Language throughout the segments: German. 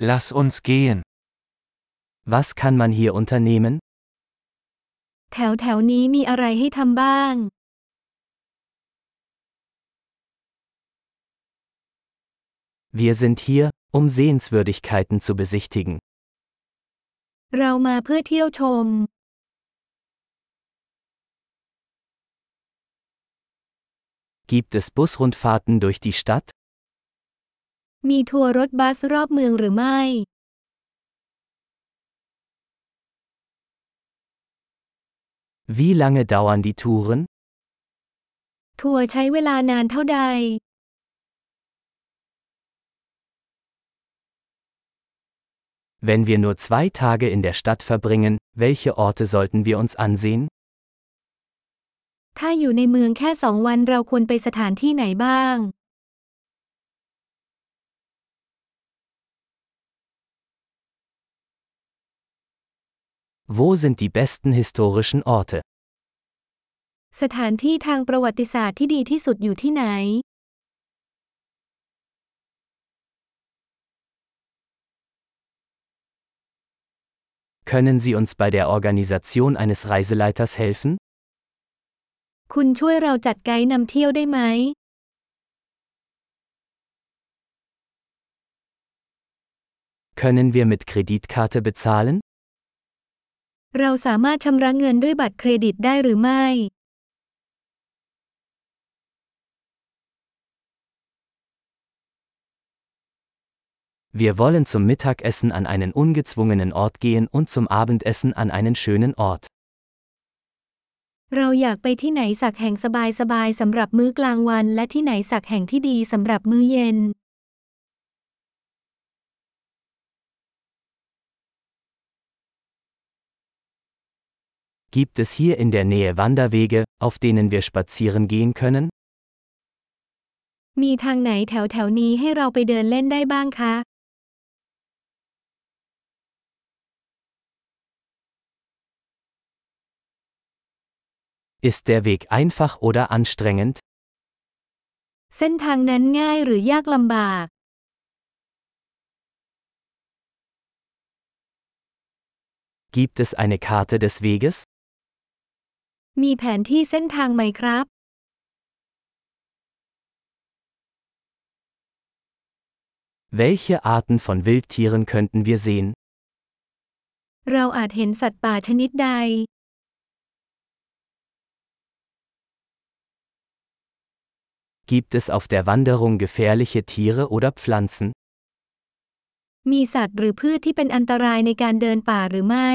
Lass uns gehen. Was kann man hier unternehmen? แถวแถวนี้มีอะไรให้ทำบ้าง Wir sind hier, um Sehenswürdigkeiten zu besichtigen. เรามาเพื่อเที่ยวชม Gibt es Busrundfahrten durch die Stadt? มีทัวร์รถบัสรอบเมืองหรือไม่ Wie lange dauern die Touren? ทัวร์ใช้เวลานานเท่าใด Wenn wir nur zwei Tage in der Stadt verbringen, welche Orte sollten wir uns ansehen? ถ้าอยู่ในเมืองแค่สองวันเราควรไปสถานที่ไหนบ้าง Wo sind die besten historischen Orte? สถานที่ทางประวัติศาสตร์ที่ดีที่สุดอยู่ที่ไหน Können Sie uns bei der Organisation eines Reiseleiters helfen? คุณช่วยเราจัดไกด์นำเที่ยวได้ไหม Können wir mit Kreditkarte bezahlen? เราสามารถชำระเงินด้วยบัตรเครดิตได้หรือไม่ Wir wollen zum Mittagessen an einen ungezwungenen Ort gehen und zum Abendessen an einen schönen Ort. เราอยากไปที่ไหนสักแห่งสบายๆสสำหรับมื้อกลางวันและที่ไหนสักแห่งที่ดีสำหรับมื้อเย็น Gibt es hier in der Nähe Wanderwege, auf denen wir spazieren gehen können? มีทางไหนแถวแถวๆนี้ให้เราไปเดินเล่นได้บ้างคะ Ist der Weg einfach oder anstrengend? เส้นทางนั้นง่ายหรือยากลำบาก Gibt es eine Karte des Weges? มีแผนที่เส้นทางไหมครับ Welche Arten von Wildtieren könnten wir sehen? เราอาจเห็นสัตว์ป่าชนิดใด Gibt es auf der Wanderung gefährliche Tiere oder Pflanzen? มีสัตว์หรือพืชที่เป็นอันตรายในการเดินป่าหรือไม่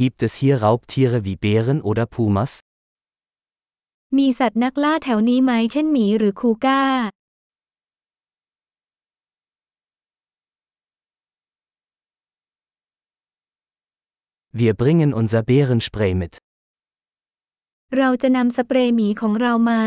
Gibt es hier Raubtiere wie Bären oder Pumas? มีสัตว์นักล่าแถวนี้ไหมเช่นหมีหรือคูก้า Wir bringen unser Bärenspray mit. เราจะนำสเปรย์หมีของเรามา